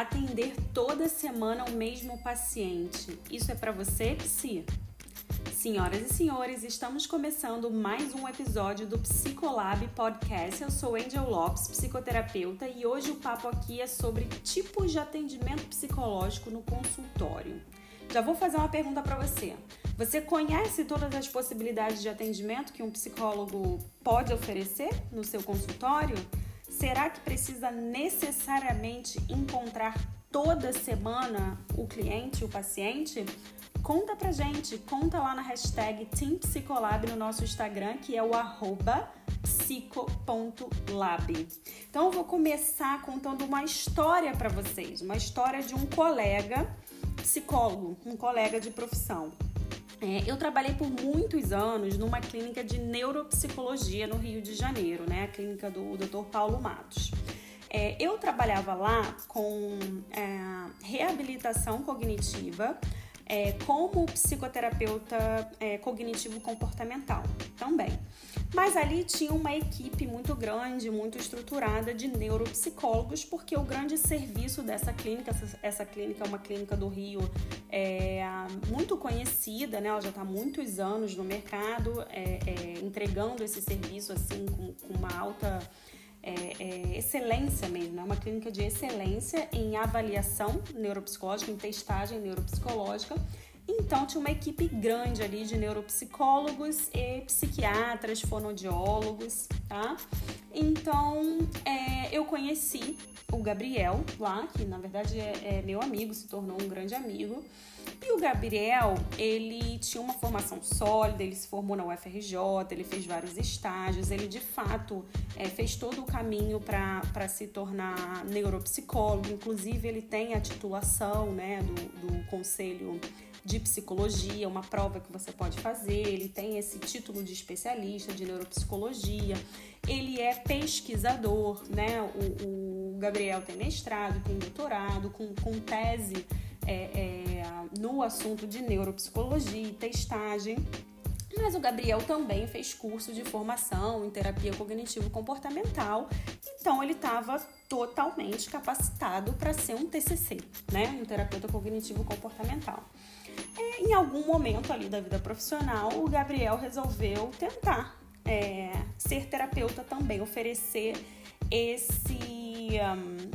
atender toda semana o mesmo paciente. Isso é para você, Psi? Senhoras e senhores, estamos começando mais um episódio do Psicolab Podcast. Eu sou Angel Lopes, psicoterapeuta, e hoje o papo aqui é sobre tipos de atendimento psicológico no consultório. Já vou fazer uma pergunta para você. Você conhece todas as possibilidades de atendimento que um psicólogo pode oferecer no seu consultório? Será que precisa necessariamente encontrar toda semana o cliente, o paciente? Conta pra gente, conta lá na hashtag TeamPsicolab no nosso Instagram, que é o arroba psico.lab. Então eu vou começar contando uma história para vocês, uma história de um colega psicólogo, um colega de profissão. É, eu trabalhei por muitos anos numa clínica de neuropsicologia no Rio de Janeiro, né? A clínica do Dr. Paulo Matos. É, eu trabalhava lá com é, reabilitação cognitiva é, como psicoterapeuta é, cognitivo-comportamental também. Mas ali tinha uma equipe muito grande, muito estruturada de neuropsicólogos, porque o grande serviço dessa clínica, essa, clínica é uma clínica do Rio é, muito conhecida, né? Ela já está há muitos anos no mercado, é, é, entregando esse serviço assim com, com uma alta é, é, excelência mesmo, é uma clínica de excelência em avaliação neuropsicológica, em testagem neuropsicológica então tinha uma equipe grande ali de neuropsicólogos e psiquiatras, fonodiólogos, tá? Então é, eu conheci o Gabriel lá, que na verdade é, é meu amigo, se tornou um grande amigo. E o Gabriel, ele tinha uma formação sólida, ele se formou na UFRJ, ele fez vários estágios, ele de fato é, fez todo o caminho para se tornar neuropsicólogo, inclusive ele tem a titulação né, do, do Conselho de psicologia, uma prova que você pode fazer. Ele tem esse título de especialista de neuropsicologia. Ele é pesquisador, né? O, o Gabriel tem mestrado, tem doutorado, com, com tese é, é, no assunto de neuropsicologia e testagem. Mas o Gabriel também fez curso de formação em terapia cognitivo-comportamental, então ele estava totalmente capacitado para ser um TCC, né? Um terapeuta cognitivo-comportamental. É, em algum momento ali da vida profissional, o Gabriel resolveu tentar é, ser terapeuta também, oferecer esse um,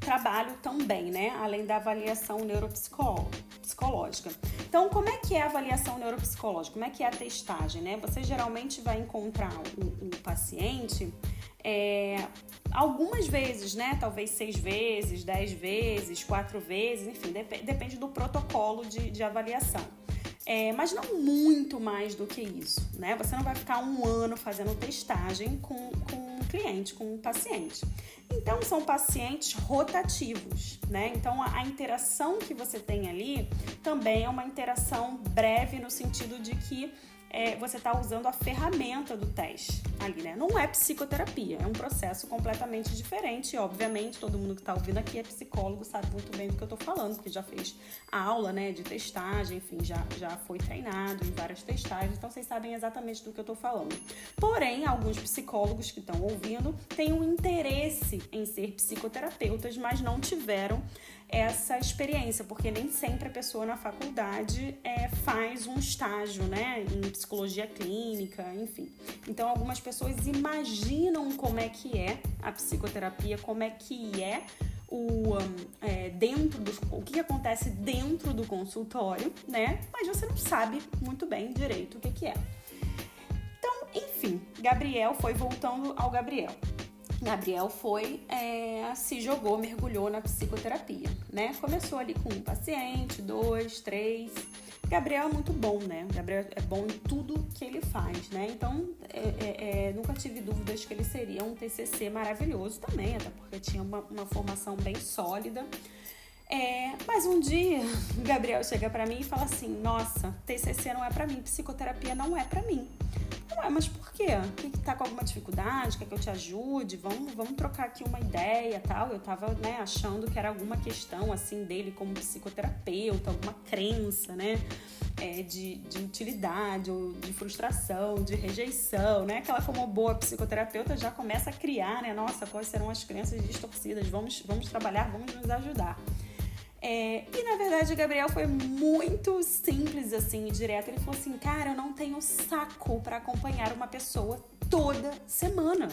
trabalho também, né? Além da avaliação neuropsicológica. Então, como é que é a avaliação neuropsicológica? Como é que é a testagem, né? Você geralmente vai encontrar o, o paciente é, algumas vezes, né? Talvez seis vezes, dez vezes, quatro vezes, enfim, dep depende do protocolo de, de avaliação. É, mas não muito mais do que isso, né? Você não vai ficar um ano fazendo testagem com, com um cliente, com um paciente. Então, são pacientes rotativos, né? Então, a, a interação que você tem ali também é uma interação breve no sentido de que é, você está usando a ferramenta do teste ali, né? Não é psicoterapia, é um processo completamente diferente. Obviamente, todo mundo que está ouvindo aqui é psicólogo, sabe muito bem do que eu estou falando, porque já fez a aula, né, de testagem, enfim, já, já foi treinado em várias testagens, então vocês sabem exatamente do que eu estou falando. Porém, alguns psicólogos que estão ouvindo têm um interesse em ser psicoterapeutas, mas não tiveram essa experiência, porque nem sempre a pessoa na faculdade é, faz um estágio, né, em psicologia clínica, enfim. Então, algumas pessoas imaginam como é que é a psicoterapia, como é que é o é, dentro do o que acontece dentro do consultório, né? Mas você não sabe muito bem direito o que, que é. Então, enfim, Gabriel foi voltando ao Gabriel. Gabriel foi, é, se jogou, mergulhou na psicoterapia, né? Começou ali com um paciente, dois, três. Gabriel é muito bom, né? Gabriel é bom em tudo que ele faz, né? Então, é, é, é nunca tive dúvidas que ele seria um TCC maravilhoso também, até porque tinha uma, uma formação bem sólida. É, mas um dia, Gabriel chega para mim e fala assim: Nossa, TCC não é para mim, psicoterapia não é para mim Ué, mas por quê? Que, que tá com alguma dificuldade? Quer que eu te ajude? Vamos, vamos trocar aqui uma ideia tal. Eu tava, né, achando que era alguma questão, assim, dele como psicoterapeuta, alguma crença, né? É, de, de utilidade ou de frustração, de rejeição, né? Aquela como boa psicoterapeuta já começa a criar, né? Nossa, quais serão as crenças distorcidas? Vamos, vamos trabalhar, vamos nos ajudar. É, e na verdade o Gabriel foi muito simples assim, direto. Ele falou assim: "Cara, eu não tenho saco para acompanhar uma pessoa toda semana.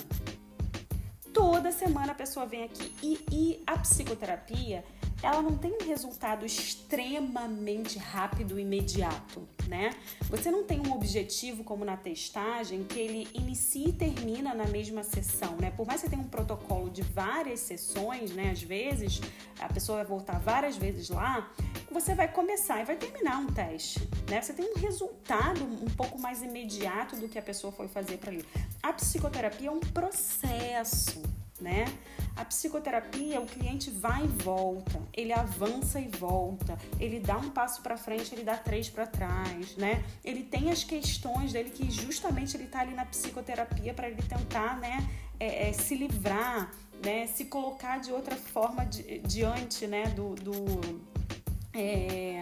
Toda semana a pessoa vem aqui e, e a psicoterapia ela não tem um resultado extremamente rápido e imediato, né? Você não tem um objetivo como na testagem que ele inicia e termina na mesma sessão, né? Por mais que você tenha um protocolo de várias sessões, né? Às vezes a pessoa vai voltar várias vezes lá, você vai começar e vai terminar um teste, né? Você tem um resultado um pouco mais imediato do que a pessoa foi fazer para ali. A psicoterapia é um processo, né? A psicoterapia, o cliente vai e volta, ele avança e volta, ele dá um passo para frente, ele dá três para trás, né? Ele tem as questões dele que justamente ele tá ali na psicoterapia para ele tentar, né, é, é, se livrar, né, se colocar de outra forma di, diante, né, do, do é,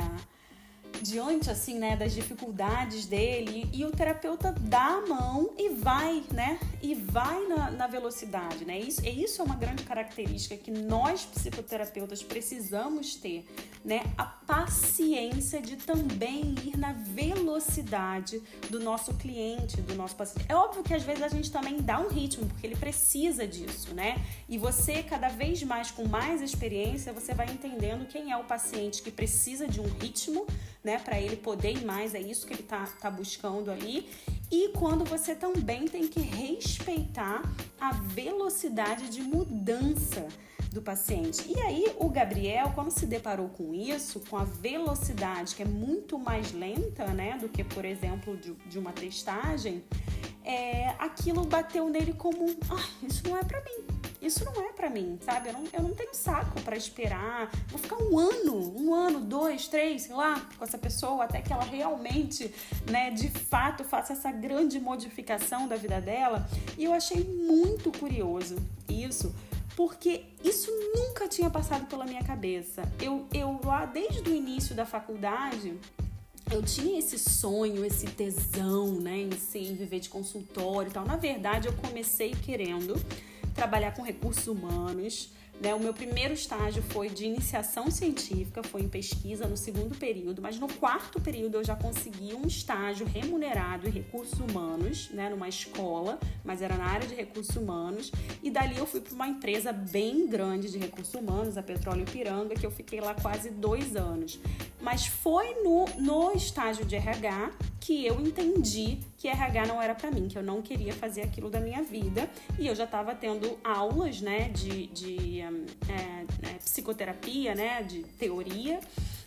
diante assim, né, das dificuldades dele e o terapeuta dá a mão e vai, né, e vai na, na velocidade, né? Isso, isso é uma grande característica que nós psicoterapeutas precisamos ter, né? A paciência de também ir na velocidade do nosso cliente, do nosso paciente. É óbvio que às vezes a gente também dá um ritmo porque ele precisa disso, né? E você cada vez mais com mais experiência você vai entendendo quem é o paciente que precisa de um ritmo né, para ele poder ir mais, é isso que ele tá, tá buscando ali. E quando você também tem que respeitar a velocidade de mudança do paciente. E aí o Gabriel, quando se deparou com isso, com a velocidade que é muito mais lenta, né, do que por exemplo de, de uma testagem, é, aquilo bateu nele como, ah, isso não é para mim isso não é para mim, sabe? Eu não, eu não tenho saco para esperar. Vou ficar um ano, um ano, dois, três, sei lá, com essa pessoa até que ela realmente, né, de fato faça essa grande modificação da vida dela. E eu achei muito curioso isso, porque isso nunca tinha passado pela minha cabeça. Eu, eu lá desde o início da faculdade, eu tinha esse sonho, esse tesão, né, em ser, viver de consultório e tal. Na verdade, eu comecei querendo trabalhar com recursos humanos. Né? O meu primeiro estágio foi de iniciação científica, foi em pesquisa no segundo período, mas no quarto período eu já consegui um estágio remunerado em recursos humanos, né? numa escola, mas era na área de recursos humanos. E dali eu fui para uma empresa bem grande de recursos humanos, a Petróleo Piranga, que eu fiquei lá quase dois anos. Mas foi no, no estágio de RH que eu entendi que RH não era para mim, que eu não queria fazer aquilo da minha vida. E eu já estava tendo aulas, né, de, de é, é, psicoterapia, né, de teoria.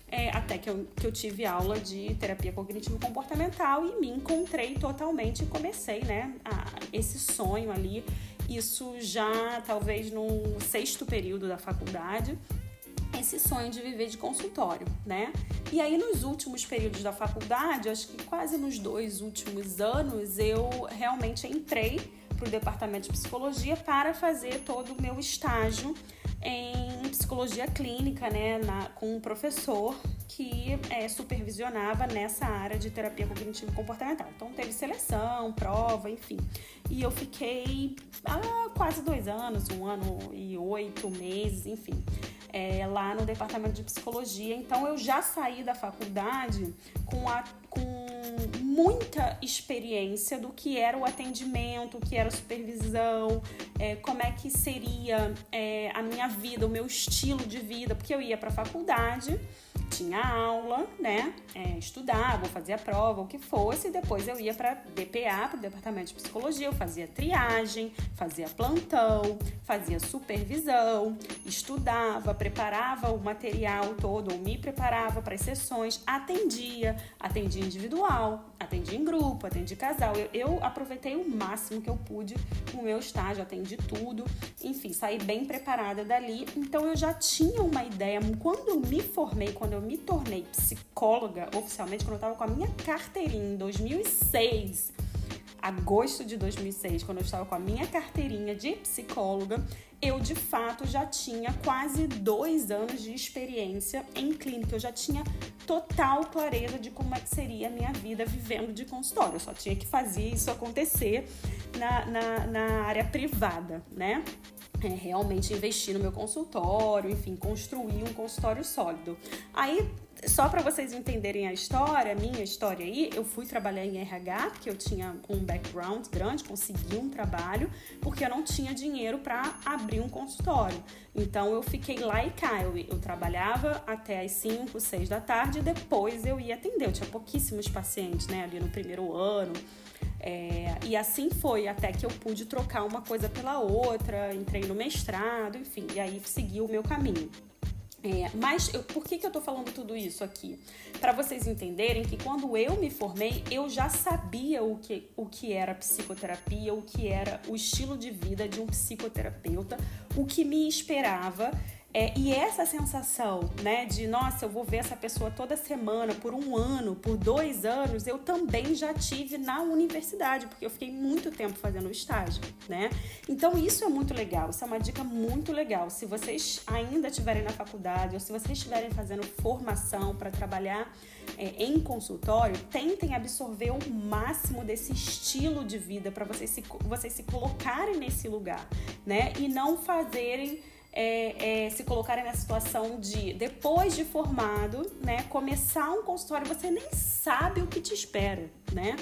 É, até que eu, que eu tive aula de terapia cognitivo-comportamental e me encontrei totalmente e comecei, né, a, esse sonho ali. Isso já talvez no sexto período da faculdade, esse sonho de viver de consultório, né? E aí nos últimos períodos da faculdade, acho que quase nos dois últimos anos, eu realmente entrei para o departamento de psicologia para fazer todo o meu estágio em psicologia clínica, né, na, com um professor que é, supervisionava nessa área de terapia cognitivo comportamental. Então teve seleção, prova, enfim. E eu fiquei há quase dois anos, um ano e oito meses, enfim é, lá no departamento de psicologia. Então eu já saí da faculdade com, a, com muita experiência do que era o atendimento, o que era a supervisão, é, como é que seria é, a minha vida, o meu estilo de vida, porque eu ia para a faculdade tinha aula, né? É, estudava, fazia prova, o que fosse, e depois eu ia para DPA, para o departamento de psicologia, eu fazia triagem, fazia plantão, fazia supervisão, estudava, preparava o material todo, ou me preparava para as sessões, atendia, atendia individual, atendia em grupo, atendia casal. Eu, eu aproveitei o máximo que eu pude no meu estágio, atendi tudo, enfim, saí bem preparada dali. Então eu já tinha uma ideia, quando eu me formei, quando eu me tornei psicóloga oficialmente, quando eu estava com a minha carteirinha em 2006, agosto de 2006, quando eu estava com a minha carteirinha de psicóloga, eu de fato já tinha quase dois anos de experiência em clínica. Eu já tinha total clareza de como seria a minha vida vivendo de consultório. Eu só tinha que fazer isso acontecer na, na, na área privada, né? É, realmente investir no meu consultório, enfim, construir um consultório sólido. Aí só para vocês entenderem a história, a minha história aí, eu fui trabalhar em RH, porque eu tinha um background grande, consegui um trabalho, porque eu não tinha dinheiro para abrir um consultório. Então eu fiquei lá e cá, eu, eu trabalhava até as 5, 6 da tarde e depois eu ia atender. Eu tinha pouquíssimos pacientes, né, ali no primeiro ano. É, e assim foi, até que eu pude trocar uma coisa pela outra, entrei no mestrado, enfim, e aí segui o meu caminho. É, mas eu, por que, que eu tô falando tudo isso aqui? Para vocês entenderem que quando eu me formei, eu já sabia o que, o que era psicoterapia, o que era o estilo de vida de um psicoterapeuta, o que me esperava é, e essa sensação, né, de nossa, eu vou ver essa pessoa toda semana, por um ano, por dois anos, eu também já tive na universidade, porque eu fiquei muito tempo fazendo estágio, né? Então isso é muito legal, isso é uma dica muito legal. Se vocês ainda estiverem na faculdade ou se vocês estiverem fazendo formação para trabalhar é, em consultório, tentem absorver o máximo desse estilo de vida para vocês se, vocês se colocarem nesse lugar, né? E não fazerem é, é, se colocarem na situação de, depois de formado, né, começar um consultório, você nem sabe o que te espera, né?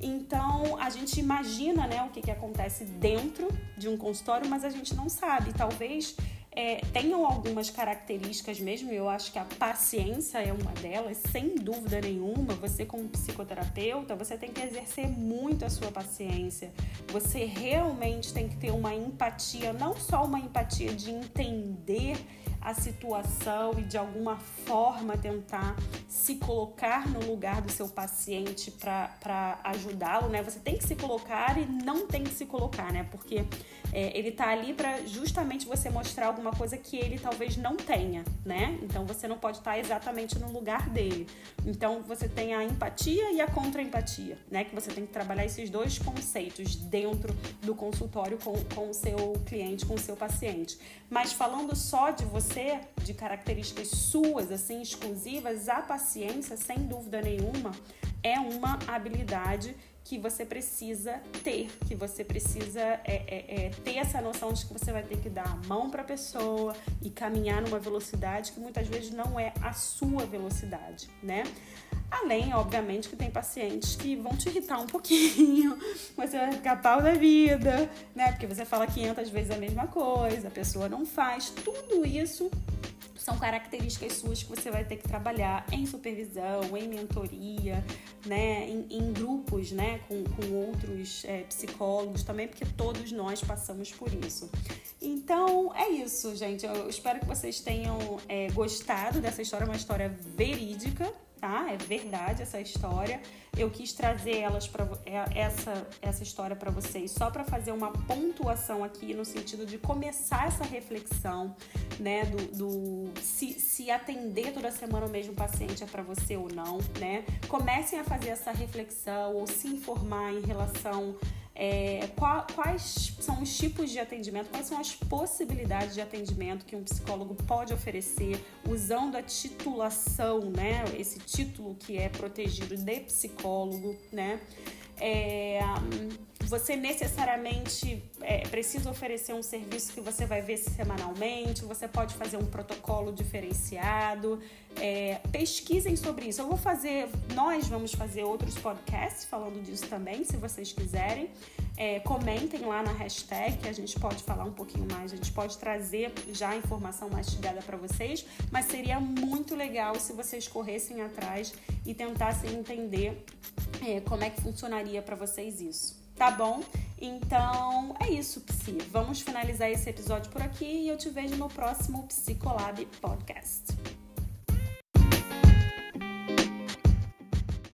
Então a gente imagina né, o que, que acontece dentro de um consultório, mas a gente não sabe. Talvez é, tenham algumas características mesmo, eu acho que a paciência é uma delas, sem dúvida nenhuma. Você, como psicoterapeuta, você tem que exercer muito a sua paciência. Você realmente tem que ter uma empatia, não só uma empatia de entender a situação e de alguma forma tentar se colocar no lugar do seu paciente para ajudá-lo, né? Você tem que se colocar e não tem que se colocar, né? Porque é, ele tá ali para justamente você mostrar alguma coisa que ele talvez não tenha, né? Então você não pode estar tá exatamente no lugar dele. Então você tem a empatia e a contra-empatia, né? Que você tem que trabalhar esses dois conceitos dentro do consultório com, com o seu cliente, com o seu paciente. Mas falando só de você, de características suas, assim, exclusivas, a paciência, sem dúvida nenhuma, é uma habilidade que você precisa ter, que você precisa é, é, é, ter essa noção de que você vai ter que dar a mão para a pessoa e caminhar numa velocidade que muitas vezes não é a sua velocidade, né? Além, obviamente, que tem pacientes que vão te irritar um pouquinho, você vai ficar pau da vida, né? Porque você fala 500 vezes a mesma coisa, a pessoa não faz. Tudo isso são características suas que você vai ter que trabalhar em supervisão, em mentoria, né, em, em grupos, né, com, com outros é, psicólogos também, porque todos nós passamos por isso. Então é isso, gente. Eu espero que vocês tenham é, gostado dessa história, uma história verídica, tá? É verdade essa história. Eu quis trazer elas para é, essa essa história para vocês só para fazer uma pontuação aqui no sentido de começar essa reflexão, né, do, do se, se atender toda semana o mesmo paciente é para você ou não, né? Comecem a fazer essa reflexão ou se informar em relação é, qual, quais são os tipos de atendimento, quais são as possibilidades de atendimento que um psicólogo pode oferecer usando a titulação, né? Esse título que é protegido de psicólogo, né? É, você necessariamente é, precisa oferecer um serviço que você vai ver semanalmente, você pode fazer um protocolo diferenciado. É, pesquisem sobre isso. Eu vou fazer, nós vamos fazer outros podcasts falando disso também, se vocês quiserem. É, comentem lá na hashtag a gente pode falar um pouquinho mais, a gente pode trazer já a informação mastigada para vocês, mas seria muito legal se vocês corressem atrás e tentassem entender é, como é que funcionaria para vocês isso. Tá bom? Então é isso, Psi. Vamos finalizar esse episódio por aqui e eu te vejo no próximo Psicolab Podcast.